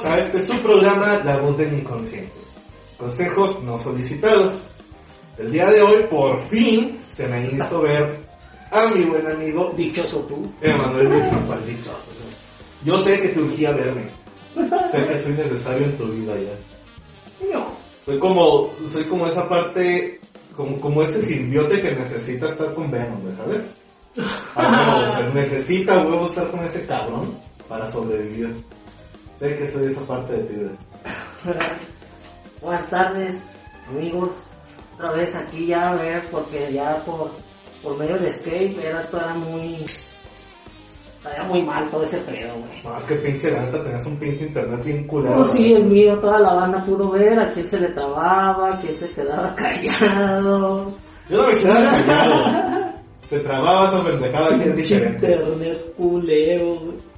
Bienvenidos a este su programa La Voz del Inconsciente. Consejos no solicitados. El día de hoy, por fin, se me hizo ver a mi buen amigo Dichoso tú. Emanuel Villalpal Dichoso. Yo sé que te urgía verme. Sé que soy necesario en tu vida ya. No. Soy como, soy como esa parte, como, como ese simbiote que necesita estar con Venom, ¿me ¿sabes? Ah, no, o sea, necesita huevo estar con ese cabrón para sobrevivir. Sé que soy esa parte de ti. güey. Buenas tardes, amigos. Otra vez aquí ya a ver, porque ya por, por medio de Escape era esto era muy. Estaría muy mal todo ese pedo, güey. Es que pinche lanta, tenías un pinche internet bien culero. No, sí, el mío, toda la banda pudo ver a quién se le trababa, a quién se quedaba callado. Yo no me quedaba callado. Se trababa esa pendejada que es diferente. Internet culero, güey.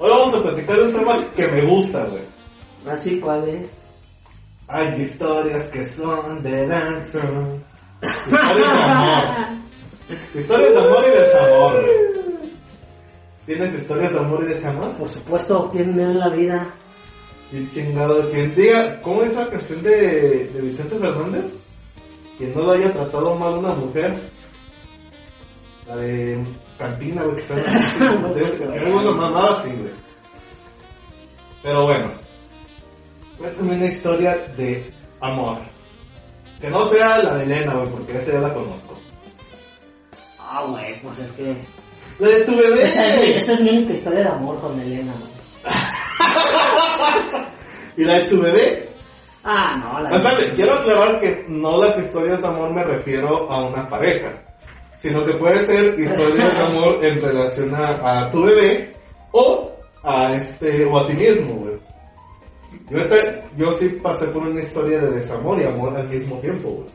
Hoy vamos a platicar de un tema que me gusta, güey. Así, ¿cuál es? Hay historias que son de danza. Historias de amor. Historias de amor y desamor, güey. ¿Tienes historias de amor y desamor? Por supuesto, ¿quién en la vida? Y chingado, quien diga, ¿cómo es esa canción de, de Vicente Fernández? Quien no lo haya tratado mal una mujer. La de Cantina, güey, que está en Es una mamada así, güey. Pero bueno. Cuéntame una historia de amor. Que no sea la de Elena, güey, porque esa ya la conozco. Ah, güey, pues es que... La de tu bebé. Esa es, esa es mi única historia de amor con Elena, güey. ¿Y la de tu bebé? Ah, no, la Espérate, quiero aclarar que no las historias de amor me refiero a una pareja, sino que puede ser historias de amor en relación a, a tu bebé o a este o a ti mismo, güey. Yo, yo sí pasé por una historia de desamor y amor al mismo tiempo, güey.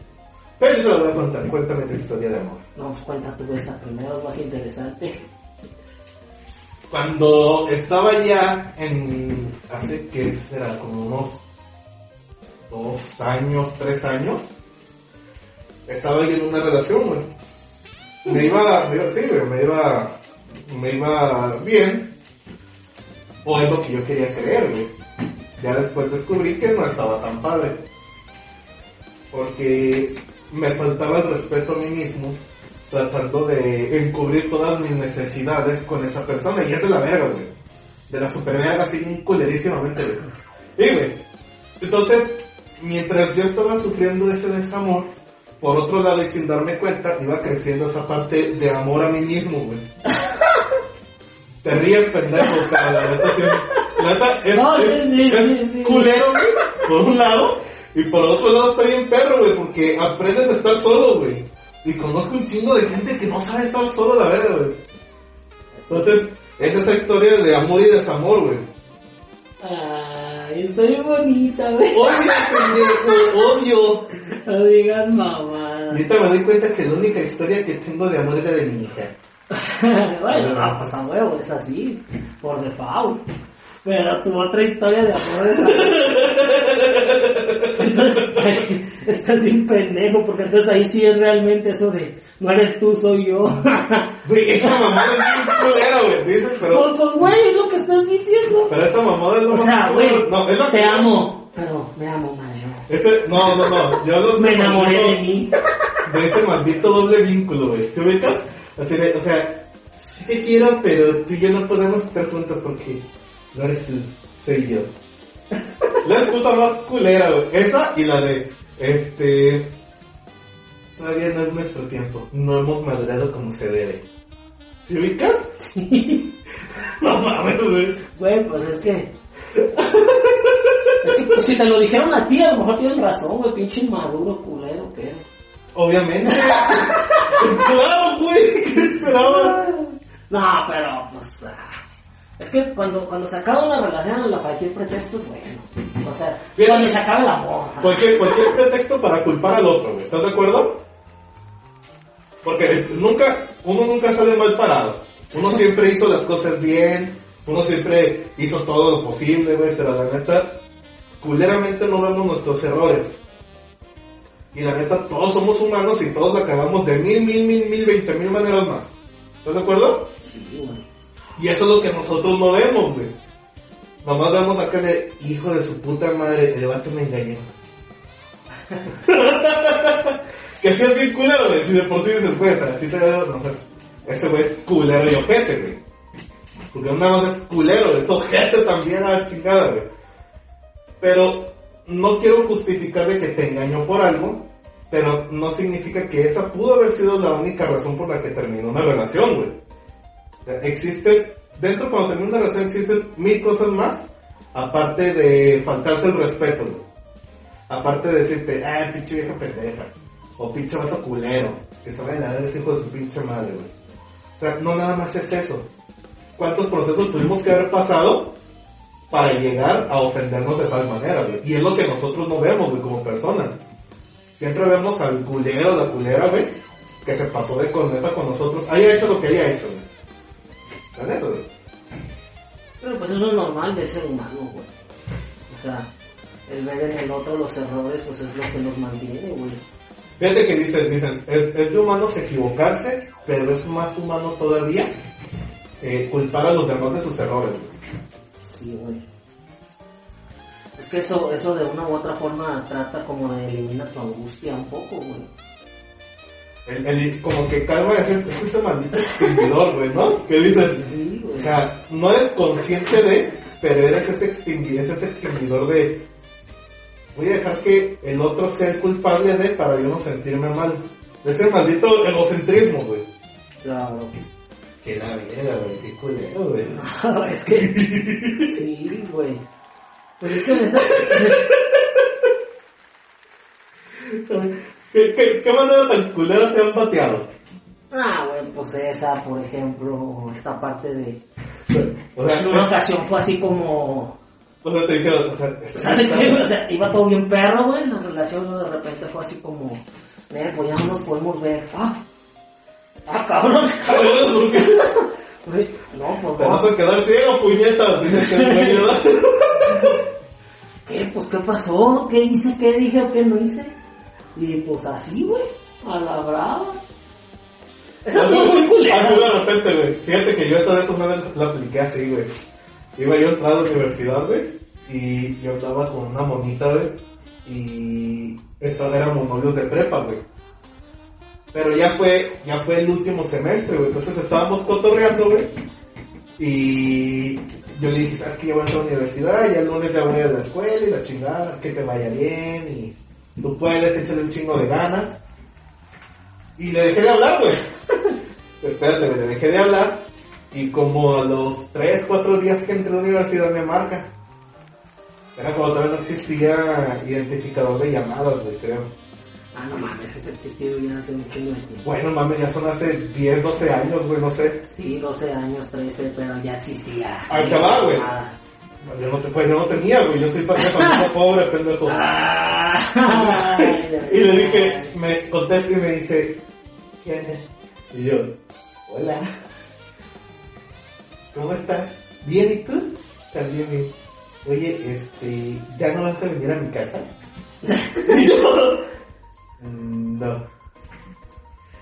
Pero yo te la voy a contar, cuéntame tu historia de amor. No, pues cuenta tú esa primero, es más interesante. Cuando estaba ya en, hace que será como unos dos años, tres años, estaba yo en una relación, güey. Me iba, me iba, sí, me iba, me iba bien, o es lo que yo quería creer, güey. Ya después descubrí que no estaba tan padre, porque me faltaba el respeto a mí mismo, tratando de encubrir todas mis necesidades con esa persona, y es de la verga, güey. De la super verga, así culerísimamente, güey. Y, güey, entonces, mientras yo estaba sufriendo ese desamor, por otro lado y sin darme cuenta, iba creciendo esa parte de amor a mí mismo, güey. Te ríes, pendejo, pero la neta sí es- la neta es, No, sí, es- sí, es sí, sí. culero, güey, por un lado, y por otro lado está bien perro, güey, porque aprendes a estar solo, güey. Y conozco un chingo de gente que no sabe estar solo, la verga, güey. Entonces, es esa historia de amor y desamor, güey. Ay, estoy bonita, güey. Obvio, pendejo, obvio. No digas mamá. Ahorita me doy cuenta que la única historia que tengo de amor es la de mi hija. bueno, no, pues a huevo, es así, por default. Pero tu otra historia de amor es Entonces, estás bien pendejo, porque entonces ahí sí es realmente eso de, no eres tú, soy yo. Güey, esa mamada es bien culera, güey. Dices, pero, pues, pues, güey, es lo que estás diciendo. pero esa mamada es lo O más sea, güey. No, es lo te que- amo, pero me amo, madre. Ese, no, no, no. Yo no sé. Me enamoré maldito- de mí. de ese maldito doble vínculo, güey. ¿Se ubicas? Así de, o sea, sí te quiero, pero tú y yo no podemos estar juntos porque no eres tú, soy yo. La excusa más culera, güey. Esa y la de, este, todavía no es nuestro tiempo. No hemos madurado como se debe. ¿Se ubicas? no mames, güey. Güey, pues es que. Es que pues, si te lo dijeron a ti, a lo mejor tienen razón, güey, pinche inmaduro, culero, ¿qué? Obviamente. pues claro, güey. ¿Qué esperabas? No, pero pues. ah, Es que cuando, cuando se acaba una relación, la cualquier pretexto es bueno. O sea, Fíjate. cuando se acaba el amor. Cualquier, cualquier pretexto para culpar al otro, güey. ¿Estás de acuerdo? Porque nunca, uno nunca sale mal parado. Uno siempre hizo las cosas bien, uno siempre hizo todo lo posible, güey, pero la neta, culeramente no vemos nuestros errores. Y la neta, todos somos humanos y todos la cagamos de mil, mil, mil, mil, veinte mil maneras más. ¿Estás de acuerdo? Sí, güey. Y eso es lo que nosotros no vemos, güey. Nomás vemos acá de hijo de su puta madre, el vato me engañó. que si es bien culero, güey. Si de por sí dices, güey, o así te no, pues, ese güey es culero y ojete, güey. Porque nada más es culero, es ojete también a la chingada, güey. Pero no quiero justificar de que te engañó por algo, pero no significa que esa pudo haber sido la única razón por la que terminó una relación, güey. Existe, dentro cuando termina una relación existen mil cosas más, aparte de faltarse el respeto. Aparte de decirte, ah, pinche vieja pendeja, o pinche vato culero, que se vayan a ver ese hijo de su pinche madre, güey. O sea, no nada más es eso. ¿Cuántos procesos tuvimos que haber pasado para llegar a ofendernos de tal manera, güey? Y es lo que nosotros no vemos, güey, como personas. Siempre vemos al culero, la culera, güey, que se pasó de corneta con nosotros. Haya hecho lo que haya hecho, güey. La neta, güey. Pero pues eso es normal del ser humano, güey. O sea, el ver en el otro los errores, pues es lo que nos mantiene, güey. Fíjate que dicen, dicen, es, es de humanos equivocarse, pero es más humano todavía eh, culpar a los demás de sus errores. güey. Sí, güey. Es que eso, eso de una u otra forma trata como de eliminar tu angustia un poco, güey. El, el- como que calma es, es ese maldito extinguidor, güey, ¿no? Que dices, Sí, güey. o sea, no eres consciente de, pero eres ese, extingui- es ese extinguidor de, voy a dejar que el otro sea el culpable de para yo no sentirme mal. Ese maldito egocentrismo, güey. Claro. Que la verga, güey, qué culero, güey. es que... Sí, güey. Pues es que en esa... ¿Qué, qué, qué manera tan culera te han pateado? Ah, güey, pues esa, por ejemplo, esta parte de... O sea, En una ocasión fue así como... o sea, te dijeron, o sea, ¿Sabes qué? O sea, iba todo bien perro, güey, la relación, de repente fue así como... Eh, pues ya no nos podemos ver. Ah, ah cabrón. Cabrón, ¿por qué? No, pues Te vas a quedar ciego, puñetas, dice que ¿verdad? ¿Qué? Pues, ¿qué pasó? ¿Qué hice? ¿Qué dije o qué no hice? Y pues así, güey, a la brava. Esa fue muy culera. Así de repente, güey. Fíjate que yo esa vez una vez la apliqué así, güey. Iba yo a entrar a la universidad, güey. Y yo andaba con una monita, güey. Y esta éramos novios de prepa, güey. Pero ya fue, ya fue el último semestre, güey. Entonces estábamos cotorreando, güey. Y yo le dije, ¿sabes que Ya voy a entrar a la universidad, y el lunes ya voy a la escuela y la chingada, que te vaya bien y tú puedes, échale un chingo de ganas. Y le dejé de hablar, güey. Espérate, le dejé de hablar. Y como a los 3, 4 días que entré a la universidad me marca. Era cuando todavía no existía identificador de llamadas, güey, creo. Ah, no mames, ese existió ya hace mucho tiempo. Bueno, mames, ya son hace 10, 12 años, güey, no sé. Sí, 12 años, 13, pero ya existía. Ahí te va, güey. Yo no, te, pues, yo no tenía, güey, yo soy familia pobre, pendejo. Ah, y le dije, me contesta y me dice, ¿quién es? Y yo, hola. ¿Cómo estás? Bien, ¿y tú? También bien. Oye, este, ¿ya no vas a venir a mi casa? y yo, "Mm, no.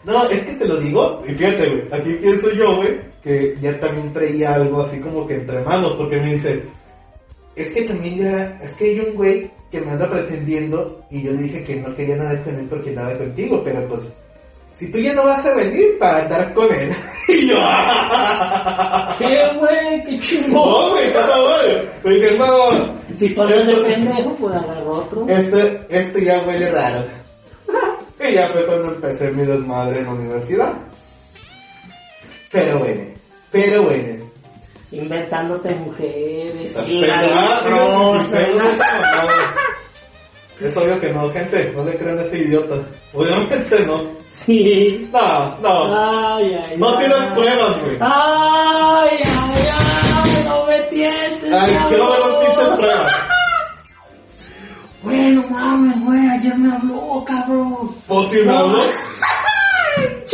No, es que te lo digo, y fíjate, güey, aquí pienso yo, güey, que ya también traía algo así como que entre manos, porque me dice, es que también ya, es que hay un güey que me anda pretendiendo y yo dije que no quería nada con él porque nada contigo, pero pues, si tú ya no vas a venir para andar con él. y yo, ¿Qué, güey? ¿Qué chingón? güey, no, güey. Me dije, no, Si pasas de Esto- pendejo, pues agarrar otro. este, este ya huele raro. Y ya fue cuando empecé mi desmadre en la universidad. Pero bueno, pero bueno. Inventándote mujeres. Y. Es obvio que no, gente, no le crean a ese idiota. Obviamente no. Sí. No, no. Ay, ay, No ay. tienes pruebas, güey. Ay, ay, ay, no me tientes. Ay, quiero ver las pinches pruebas. Bueno, mames, güey, ayer me habló, cabrón. Pues si me habló,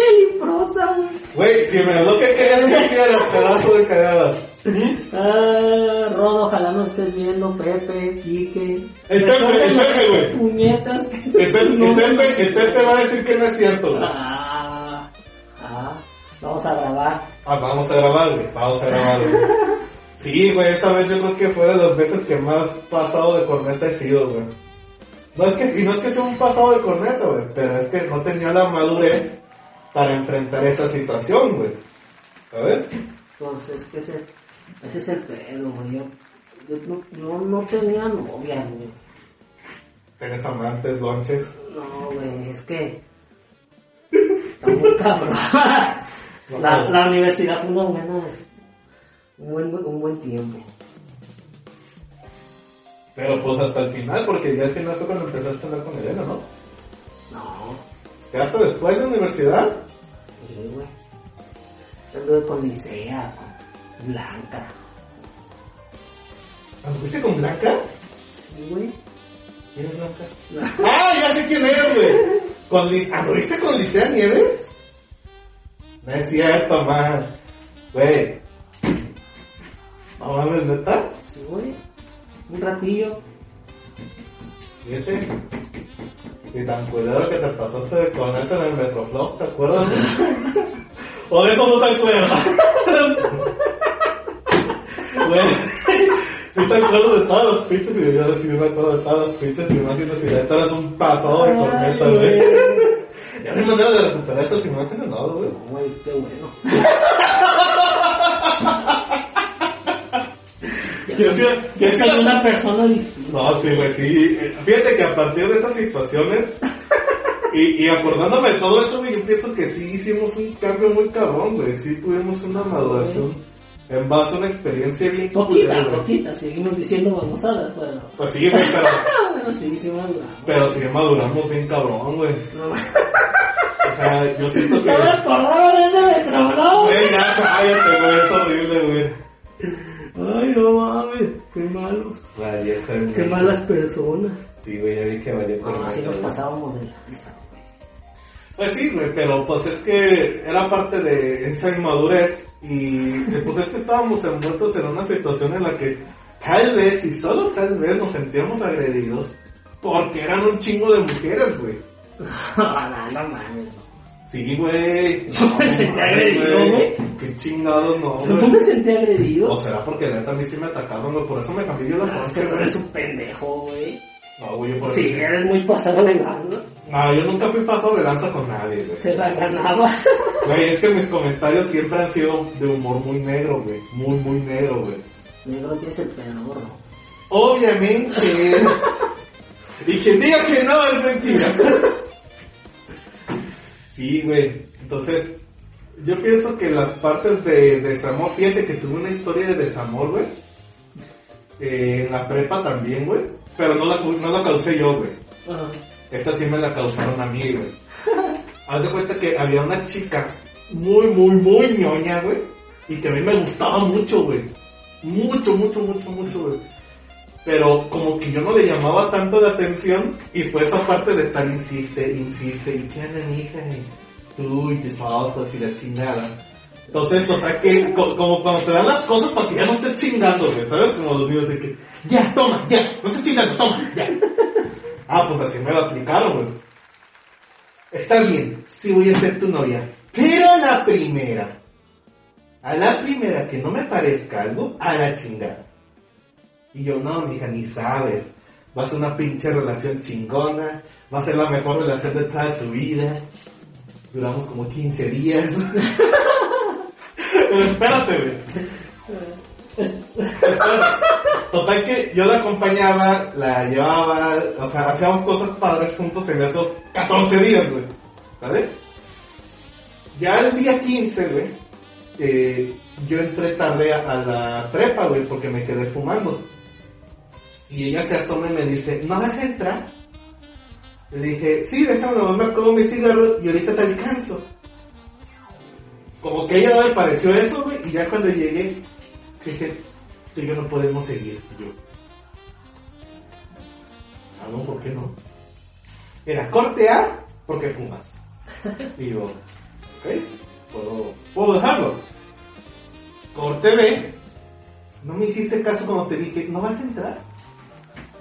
Ay, cheliprosa, güey. güey, si me habló, ¿qué querías que hiciera? Pedazo de cagada. Ah, Rodo, ojalá no estés viendo, Pepe, Quique. El Pepe, el Pepe, güey. Puñetas. El Pepe, el, Pepe, el Pepe va a decir que no es cierto, güey. Ah, ah, vamos a grabar. Ah, vamos a grabar, güey. Vamos a grabar, güey. Sí, güey, esta vez yo creo que fue de las veces que más pasado de corneta he sido, güey. No es que, y no es que sea un pasado de corneta, güey, pero es que no tenía la madurez para enfrentar esa situación, güey. ¿Sabes? Entonces, que ese, ese es el pedo, güey. Yo, yo no, tenía novias, güey. Tienes amantes, lonches. No, güey, es que. Está muy cabrón. No, La, no. la universidad fue una buena. Un buen, un buen tiempo. Pero pues hasta el final, porque ya al final fue cuando empezaste a andar con Elena, ¿no? No, ¿Ya hasta después de universidad? sí, güey. Anduve con Licea, con Blanca. ¿Anduviste con Blanca? Sí, güey. ¿Quién es Blanca? ¡Ah, ya sé quién eres, güey! ¿Con ¿Anduviste con Licea Nieves? No es cierto, man. Güey. No mames, neta. Sí, güey. Un ratillo. Fíjate. Y tan culero que te pasaste de corneta en el Metroflop, ¿te acuerdas? o de eso no te acuerdas. Güey. Sí te acuerdas de todas las pinches y yo sí me acuerdo de todas las pinches y imagino si neta eres un pasado de corneta, güey. Ya no hay manera de recuperar estas imágenes, no, güey. No, güey, qué bueno. Ya Yo soy, sí- ya yo sí soy las- una persona distinta. No, sí, güey, sí. Fíjate que a partir de esas situaciones y, y acordándome de todo eso, yo pienso que sí hicimos un cambio muy cabrón, güey. Sí tuvimos una maduración en base a una experiencia bien Poquita, culera, poquita, seguimos diciendo babosadas, pero... Pues sí, güey, pero, Pero sí, sí maduramos. pero sí maduramos bien cabrón, güey. No, O sea, yo siento que... no me acordaba de ese. Güey, ya cállate, güey, es horrible, güey. Ay, no mames, qué malos, vieja, qué malas personas. Sí, güey, ya vi que valió por No, así nos pasábamos de lanza, güey. Pues sí, güey, pero pues es que era parte de esa inmadurez y eh, pues es que estábamos envueltos en una situación en la que tal vez y solo tal vez nos sentíamos agredidos porque eran un chingo de mujeres, güey. no, no mames, no. Sí, güey. Yo me sentí agredido, güey. Qué chingados no, Yo no me sentí agredido. O será porque neta a mí sí me atacaron, güey, por eso me cambié yo la No, es que tú eres un pendejo, güey. No, güey, por Sí, eres muy pasado de lanza. No, yo nunca fui pasado de lanza con nadie, güey. Te la ganabas. Güey, es que mis comentarios siempre han sido de humor muy negro, güey. Muy, muy negro, güey. Negro tienes el pelo gordo. Obviamente. y quien diga que no es mentira. sí, güey. Entonces, yo pienso que las partes de desamor, fíjate que tuve una historia de desamor, güey. Eh, en la prepa también, güey. Pero no la, no la causé yo, güey. Ajá. Esta sí me la causaron a mí, güey. Haz de cuenta que había una chica muy, muy, muy ñoña, güey. Y que a mí me gustaba mucho, güey. Mucho, mucho, mucho, mucho, güey. Pero como que yo no le llamaba tanto la atención. Y fue esa parte de estar insiste, insiste. Y qué onda, mija. Y tú y tus fotos y la chingada. Entonces, total que, co- como cuando te dan las cosas para que ya no estés chingando, güey. ¿Sabes? Como los niños de que, ya, toma, ya, no estés chingando, toma, ya. Ah, pues así me lo aplicaron, güey. Está bien, sí voy a ser tu novia. Pero a la primera, a la primera que no me parezca algo, a la chingada. Y yo, no, mija, ni sabes. Va a ser una pinche relación chingona. Va a ser la mejor relación de toda su vida. Duramos como 15 días. Espérate, güey. Total que yo la acompañaba, la llevaba, o sea, hacíamos cosas padres juntos en esos 14 días, güey. ¿Sabes? Ya el día 15, güey, eh, yo entré tarde a, a la prepa, güey, porque me quedé fumando. Y ella se asoma y me dice, ¿no vas a entrar? Le dije, sí, déjame, me acabo mi cigarro y ahorita te alcanzo. Como que ella no le pareció eso, güey, y ya cuando llegué, dije, tú y yo no podemos seguir. Yo, ah, no, ¿por qué no? Era corte A, porque fumas. Y yo, ok, puedo dejarlo. Corte B, no me hiciste caso cuando te dije, ¿no vas a entrar?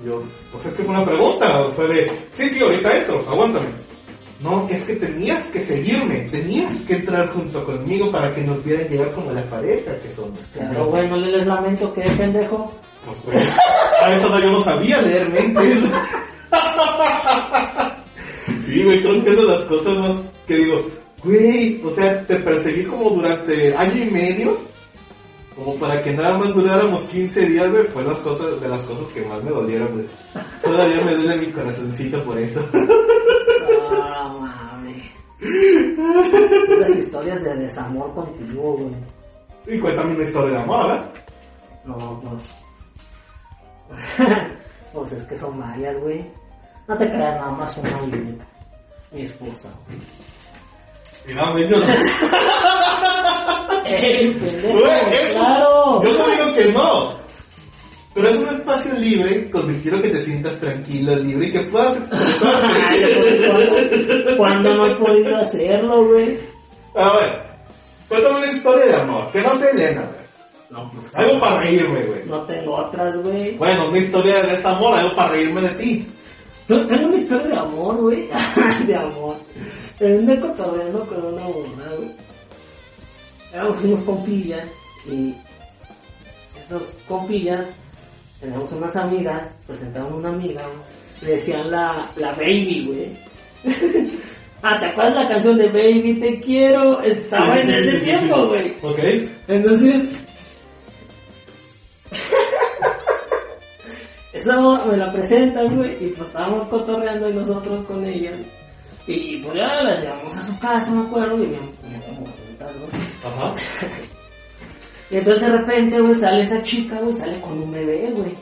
Yo, pues es que fue una pregunta, fue de, sí, sí, ahorita entro, aguántame. No, es que tenías que seguirme, tenías que entrar junto conmigo para que nos vieran llegar como la pareja que somos. Claro, güey, no le des lamento, ¿qué pendejo? Pues, güey, a eso no, yo no sabía leer mentes. sí, güey, creo que es de las cosas más que digo, güey, o sea, te perseguí como durante año y medio, como para que nada más duráramos 15 días, güey, fue las cosas, de las cosas que más me dolieron, güey. Todavía me duele mi corazoncito por eso. Ah, mames. Las historias de desamor contigo, güey. Y cuéntame una historia de amor, ¿verdad? No, pues. pues es que son varias, güey. No te creas nada más una y única. Mi esposa, güey. Y no, yo no. ¡Ey, pendejo! ¡Claro! Yo no digo que no. Pero es un espacio libre donde quiero que te sientas tranquilo, libre y que puedas expresarte. Ay, ¿cuándo- ¿Cuándo no he podido hacerlo, güey? A ver, cuéntame una historia de amor, que no sea Elena, güey. No, pues. Algo para reírme, güey. No tengo otras, güey. Bueno, una historia de desamor, algo para reírme de ti. Tengo una historia de amor, güey. de amor. Terminé cotorreando con una buena, güey. Éramos unos compillas y esos compillas teníamos unas amigas, presentaron una amiga, le decían la, la baby, güey. ah, ¿te acuerdas la canción de Baby Te Quiero? Estaba Sí, en ese sí, tiempo, sí. güey. Ok. Entonces, esa me la presentan, güey, y pues estábamos cotorreando y nosotros con ella. Y pues ya las llevamos a su casa, me acuerdo, y bien como juntas, ¿no? Ajá. Y entonces de repente, güey, sale esa chica, güey, sale con un bebé, güey.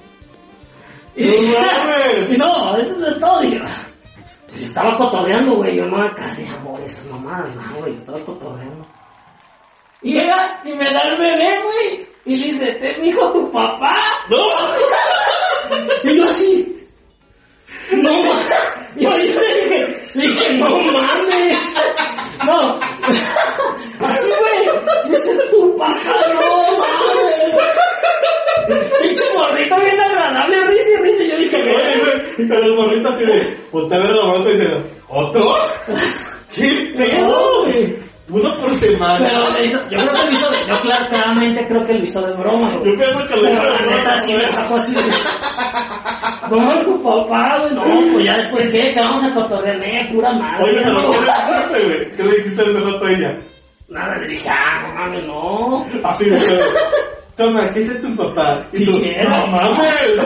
Y, ¡No mames! y no, eso es todo, y yo, yo estaba cotorreando, güey, yo no acá de amor, esas mamadas, no, güey, yo estaba cotorreando. Y llega y me da el bebé, güey, y le dice, te dijo tu papá. ¡No! Y yo así, no mames, yo, yo le dije, le dije, no mames, no, así güey, dice tu papá, no mames. Pinche morrito bien agradable, risa y risa, y yo dije, Oye, güey, güey, pero el morrito así de, ver la mano y dice, ¿otro? ¿Qué pedo? güey. Uno por semana. Pero hizo, yo creo que lo hizo, de- yo clar- claramente creo que lo hizo de broma, güey. Yo pienso que lo Pero hizo de la neta sí me güey. sacó así. de, No, tu papá, güey, no, pues ya después qué, que vamos a cotorrear, pura madre. Oye, pero no. ¿qué le dijiste, güey? ¿Qué le dijiste hace rato a ella? Nada, le dije, ah, no mames, no. Así de que, Toma, ¿qué dice tu papá? Y tú, no mames.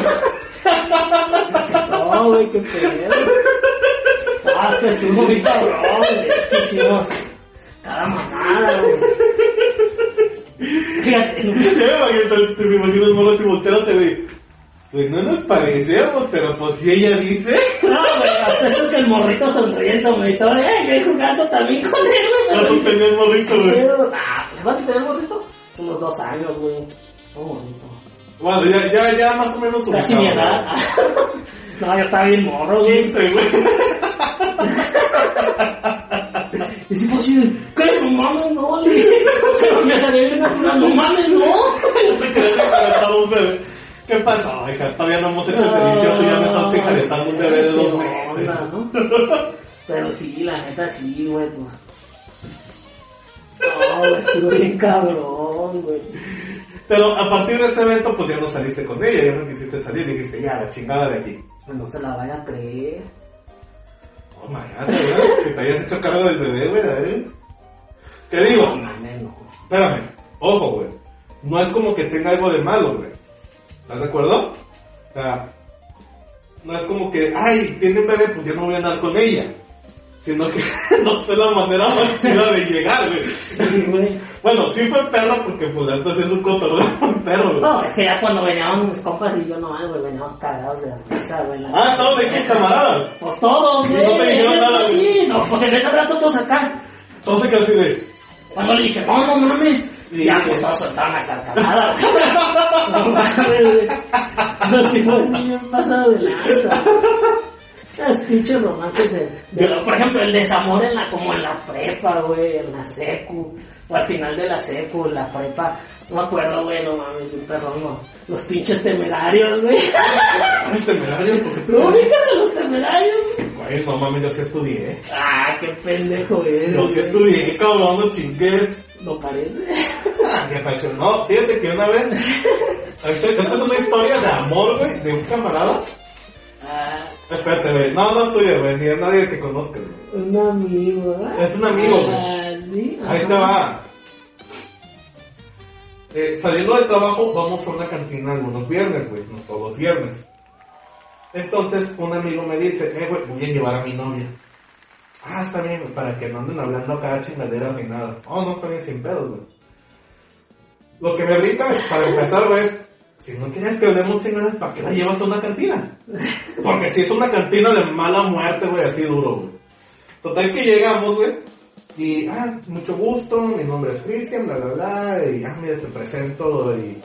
No, güey, qué pedo. Ah, es que estuvo muy cabrón, güey. Es que hicimos cada mamada, güey. Fíjate, no- Ya me imagino, te me imagino el mono así volteándote, güey. Pues no nos parecemos, pero pues si ella dice... no, güey, hasta eso que el morrito sonriendo, güey, todo, eh, yo jugando también con él, güey. Pero- no tenía el morrito, güey. Ah, pues, ¿cuánto tenía el morrito? Unos dos años, güey. Oh, bonito. Bueno, ya, ya, ya más o menos Casi ubicado, mi edad. no, yo estaba bien morro, güey. güey. 15, güey. Y si pues, ¿qué? No mames, no, dije. Pero me salió bien natural, no mames, no. Yo te quería encaretar un bebé. ¿Qué pasó? Hija, todavía no hemos hecho el delicioso y ya me estás encaretando un bebé de dos meses. ¿no? Pero sí, la neta sí, güey, pues. No, güey, estuvo bien cabrón, güey. Pero a partir de ese evento, pues ya no saliste con ella, ya no quisiste salir, dijiste, ya, la chingada de aquí. No se la vaya a creer. Oh, mañana, güey, que te hayas hecho cargo del bebé, güey, a ver. ¿Qué digo? No no. Espérame, ojo, güey. No es como que tenga algo de malo, güey. ¿Estás de acuerdo? O sea, no es como que, ay, tiene un bebé, pues yo no voy a andar con ella. Sino que no fue la manera más chida de llegar, güey. Sí, güey. Bueno, sí fue perro porque pues entonces es un cotorreo fue perro, güey. No, es que ya cuando veníamos mis compas y yo no, güey, veníamos cagados de la risa, güey. la- Ah, estaban de camaradas. Pues todos, Y güey. no te dijeron nada, pues, güey. Sí, no, pues en ese rato todos acá. Entonces así de, Cuando le dije, no, no mames. Sí, ya, pues todos soltaron la carcajada, güey. No mames, güey. No, sí, fue así bien pasado de lanza. Los pinches romances de, de por ejemplo, el desamor en la, como en la prepa, güey, en la secu, o al final de la secu, la prepa, no me acuerdo, güey, no mames, un perrón, no. Los pinches temerarios, güey. Ay, temerarios, ¿por qué te- ¿No ubicas a los temerarios? Güey, no mames, yo sí estudié. Ah, qué pendejo eres. Yo sí estudié, cabrón, no chingues. ¿No parece? Ah, qué. No, fíjate que una vez. Esta es una historia de amor, güey, de un camarada. Ah, Espérate, güey. No, no estudié, güey, ni de nadie que conozca, güey. un amigo, ¿verdad? Es un amigo, güey. Ah, sí. Ahí te va. Eh, saliendo del trabajo, vamos a una cantina algunos viernes, güey, no todos los viernes. Entonces, un amigo me dice, eh, güey, voy a llevar a mi novia. Ah, está bien, güey, para que no anden hablando acá chingaderas ni nada. Oh, no, está bien, sin pedos, güey. Lo que me brinca, para empezar, güey, es, si no quieres que hablemos chingaderas, ¿para qué la llevas a una cantina? Porque si es una cantina de mala muerte, güey, así duro, güey. Total que llegamos, güey, y, ah, mucho gusto, mi nombre es Cristian, bla, bla, bla, y, ah, mira, te presento, y,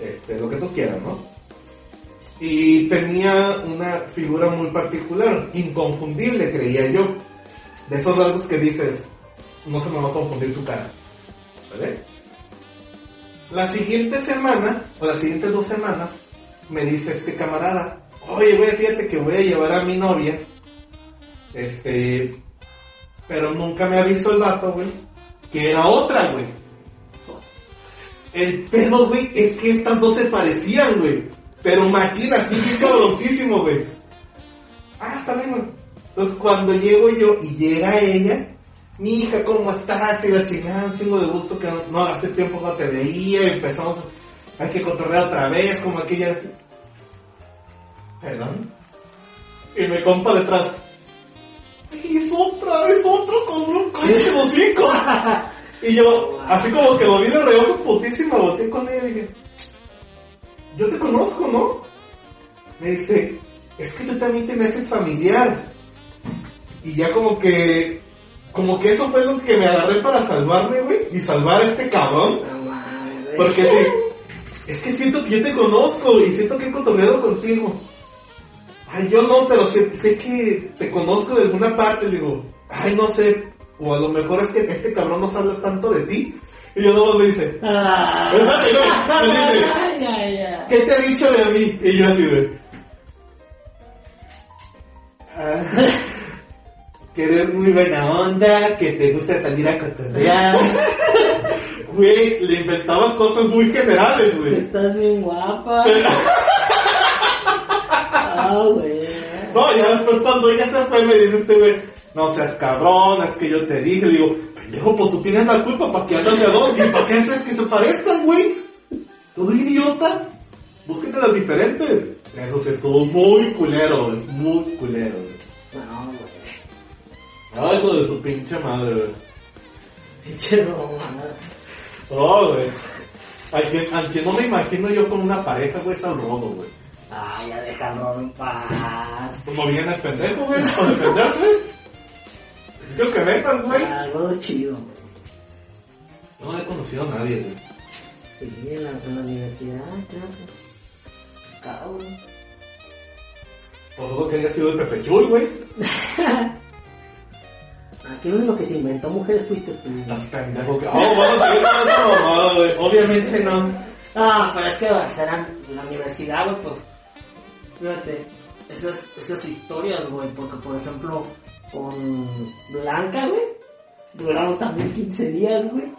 este, lo que tú quieras, ¿no? Y tenía una figura muy particular, inconfundible, creía yo. De esos rasgos que dices, no se me va a confundir tu cara, ¿vale? La siguiente semana, o las siguientes dos semanas, me dice este camarada, oye, güey, fíjate que voy a llevar a mi novia, este, pero nunca me avisó el vato, güey, que era otra, güey. El pedo, güey, es que estas dos se parecían, güey. Pero machina, así bien cabroncísimo, güey. Ah, está bien, güey. Entonces cuando llego yo y llega ella, mi hija, ¿cómo estás? Y la chingada, un chingo de gusto que no, hace tiempo no te veía y empezamos, hay que cotorrear otra vez, como aquella vez. Perdón. Y me compa detrás. Es otra, es otro con un coche de hocico. Y yo, así como que lo vi de reojo putísima, volteé con ella y dije, yo te conozco, ¿no? Me dice, es que tú también te me haces familiar. Y ya como que, como que eso fue lo que me agarré para salvarme, güey, y salvar a este cabrón. No. Porque sí, es que siento que yo te conozco y siento que he cotorreado contigo. Ay, yo no, pero sé, sé que te conozco de alguna parte. Digo, ay, no sé. O a lo mejor es que este cabrón nos habla tanto de ti. Y yo luego me dice, Ah. Me dice, Ay, ay, ay. ¿qué te ha dicho de mí? Y yo así de... "Ah, que eres muy buena onda, que te gusta salir a cotorrear. Güey, le inventaba cosas muy generales, güey. Estás bien guapa. Ah, güey. No, ya después cuando ella se fue me dice este güey, no seas cabrón, es que yo te dije, le digo, pendejo, pues tú tienes la culpa para que andas de dos, y para qué haces que se parezcan, güey. Tú idiota, búsquete las diferentes. Eso sí estuvo muy culero, güey, muy culero, güey. Ay, hijo de su pinche madre, güey. Pinche romana. Oh, güey. Al que, al que no me imagino yo con una pareja, güey, es al rodo, güey. Ay, ya déjalo en paz. Como viene el pendejo, güey, para defenderse. Yo que vengan, güey. Algo es chido, güey. No he conocido a nadie, güey. Sí, en la, en la universidad, claro. Cabrón. Pues dudo que haya sido el Pepe Chuy, güey. Aquí lo único que se inventó mujeres fuiste tú. Pendejo que. Oh, vamos a esa mamada, güey. Obviamente no. Ah, pero es que o en la universidad, güey, pues. Fíjate, esas, esas historias, güey, porque por ejemplo, con Blanca, güey, duramos también 15 días, güey.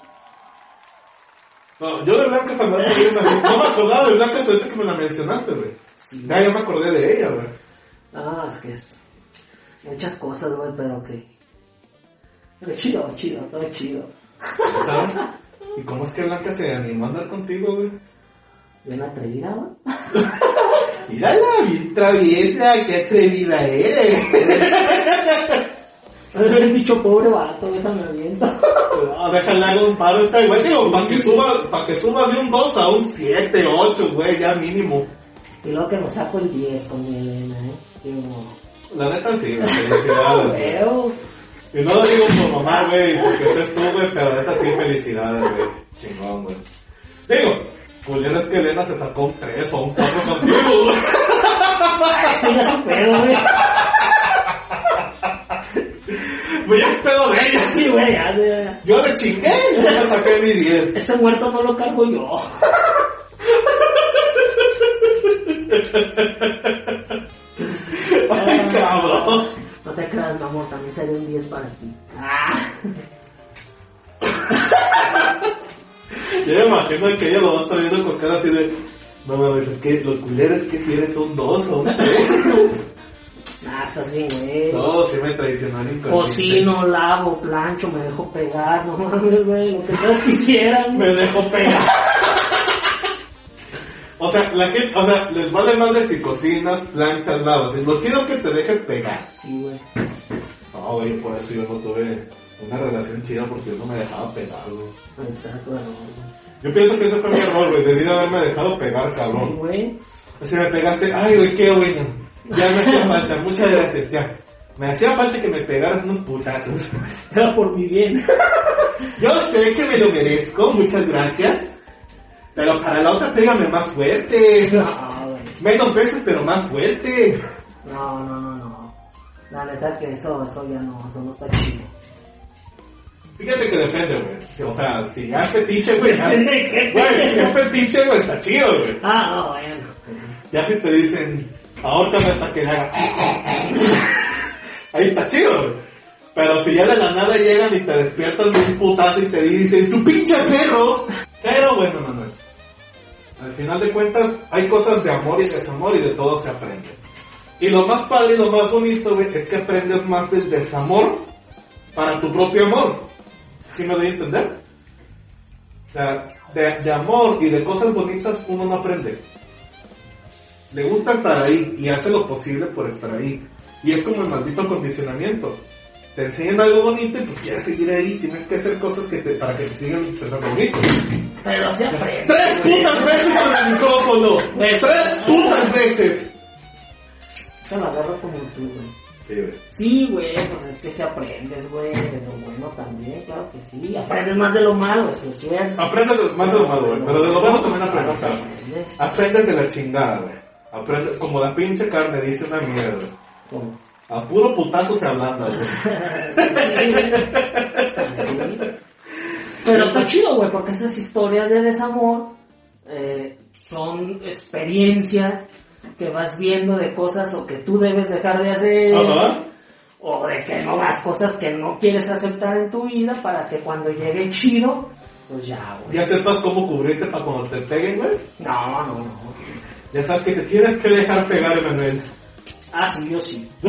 No, yo de Blanca también me No me acordaba de Blanca hasta que me la mencionaste, güey. Sí. Ya, ya me acordé de ella, güey. Ah, es que es muchas cosas, güey, pero que. Pero chido, chido, todo chido. ¿Sabes? ¿Y cómo es que Blanca se animó a andar contigo, güey? Bien atrevida, güey. Mírala, bien traviesa, qué atrevida eres. Me habían dicho pobre vato, déjame aviento. No, déjale hago un paro esta güey, digo, para que suba, para que suba de un 2 a un 7, 8, güey, ya mínimo. Y luego que me saco el 10 con mi Elena, ¿eh? Digo, La neta sí, güey, felicidades, yo no lo digo por mamar, güey, porque estés tú, güey, pero esta sí felicidades, güey. Chingón, güey. Digo, Julián es que Elena se sacó un 3 o un 4 contigo, güey. Eso ya es pedo, güey. Pues ya es pedo de ella. Sí, güey, ya, ya. Yo de chingué, yo me saqué mi 10. Ese muerto no lo cargo yo. Mi amor, también sería un 10 para ti. Ah. Yo me imagino que ella lo va a estar viendo con cara así de. No mames, es que lo culero es que si eres un 2 o un 3. Ah, estás bien, güey. No, sí me inconsciente. Cocino, lavo, plancho, me dejo pegar. No mames, güey, lo que todos quisieran. Me dejó pegar. O sea, la gente, o sea, les vale madre si cocinas, planchas, lavas. Lo chido es que te dejes pegar. Sí, güey. No, güey, por eso yo no tuve una relación chida porque yo no me dejaba pegar, güey. Yo pienso que ese fue mi error, güey. Debí de haberme dejado pegar, Sí, cabrón. güey. O sea, me pegaste, ay, güey, qué bueno. Ya me hacía falta, muchas gracias, ya. Me hacía falta que me pegaran unos putazos. Era por mi bien. Yo sé que me lo merezco, muchas gracias. Pero para la otra pégame más fuerte. No, güey. Menos veces, pero más fuerte. No, no, no, no. La neta que eso, eso ya no, eso no está chido. Fíjate que depende, güey. O sea, si ya es fetiche, güey. ya- ¿De qué? Güey, si es fetiche, güey, está chido, güey. Ah, no, bueno. Ya si te dicen, ahórcame hasta que le haga. Ahí está chido, güey. Pero si ya de la nada llegan y te despiertas de un putazo y te dicen, tu pinche perro. Pero bueno, Manuel. Al final de cuentas, hay cosas de amor y desamor y de todo se aprende. Y lo más padre y lo más bonito, güey, es que aprendes más del desamor para tu propio amor. ¿Sí me doy a entender? O sea, de, amor y de cosas bonitas uno no aprende. Le gusta estar ahí y hace lo posible por estar ahí. Y es como el maldito condicionamiento. Te enseñan algo bonito y pues quieres seguir ahí. Tienes que hacer cosas que te, para que te sigan tratando bonito. Pero se aprende. ¡Tres putas veces con el micrófono! ¡Tres putas veces! Yo lo agarro como tú, güey. Sí, güey. Sí, güey, pues es que si aprendes, güey, de lo bueno también, claro que sí. Aprendes más de lo malo, eso es cierto. Aprendes de- más de lo malo, güey. Pero de lo bueno también aprendes, cabrón. Aprendes. De la chingada, güey. Aprendes, como la pinche carne dice una mierda. Como- A puro putazo se ablanda, güey. Sí. Pero está chido, güey, porque estas historias de desamor eh, son experiencias que vas viendo de cosas o que tú debes dejar de hacer. Ajá. O de que no hagas cosas que no quieres aceptar en tu vida para que cuando llegue chido, pues ya, güey. Ya sepas cómo cubrirte para cuando te peguen, güey. No, no, no. Ya sabes que te tienes que dejar pegar, Emanuel. Ah, sí, yo sí.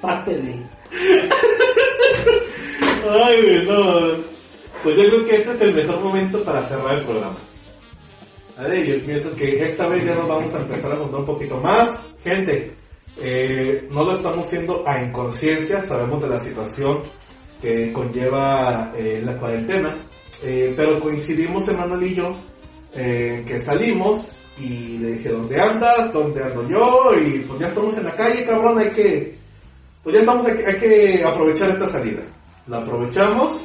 Parte de... Ay, no. Pues yo creo que este es el mejor momento para cerrar el programa. ¿Vale? Yo pienso que esta vez ya nos vamos a empezar a contar un poquito más. Gente, eh, no lo estamos haciendo a inconsciencia, sabemos de la situación que conlleva eh, la cuarentena, eh, pero coincidimos Emanuel y yo eh, que salimos y le dije, ¿dónde andas? ¿Dónde ando yo? Y pues ya estamos en la calle, cabrón, hay que, pues ya estamos, hay que aprovechar esta salida. La aprovechamos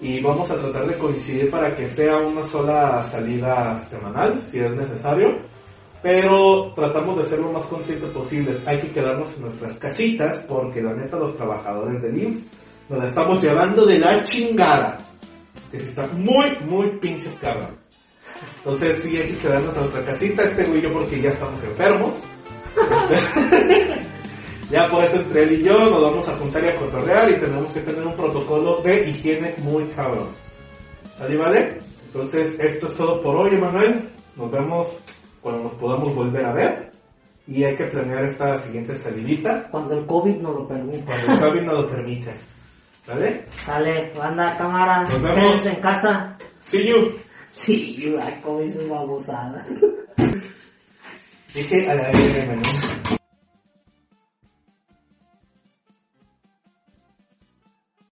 y vamos a tratar de coincidir para que sea una sola salida semanal, si es necesario. Pero tratamos de ser lo más conscientes posibles. Hay que quedarnos en nuestras casitas porque la neta los trabajadores del IMSS nos la estamos llevando de la chingada. Que sí está muy, muy pinches cabrón. Entonces sí hay que quedarnos en nuestra casita, este güey yo porque ya estamos enfermos. ya por eso entre él y yo nos vamos a juntar y a cotorrear y tenemos que tener un protocolo de higiene muy cabrón. ¿Sale, vale? Entonces esto es todo por hoy, Emanuel. Nos vemos cuando nos podamos volver a ver. Y hay que planear esta siguiente salidita Cuando el COVID nos lo permite. cuando el COVID nos lo permita. ¿Vale? Dale, banda, cámara. Nos vemos. Quédense en casa. See you. Sí, ay, como dices babosadas. Dije a la verga, Emanuel.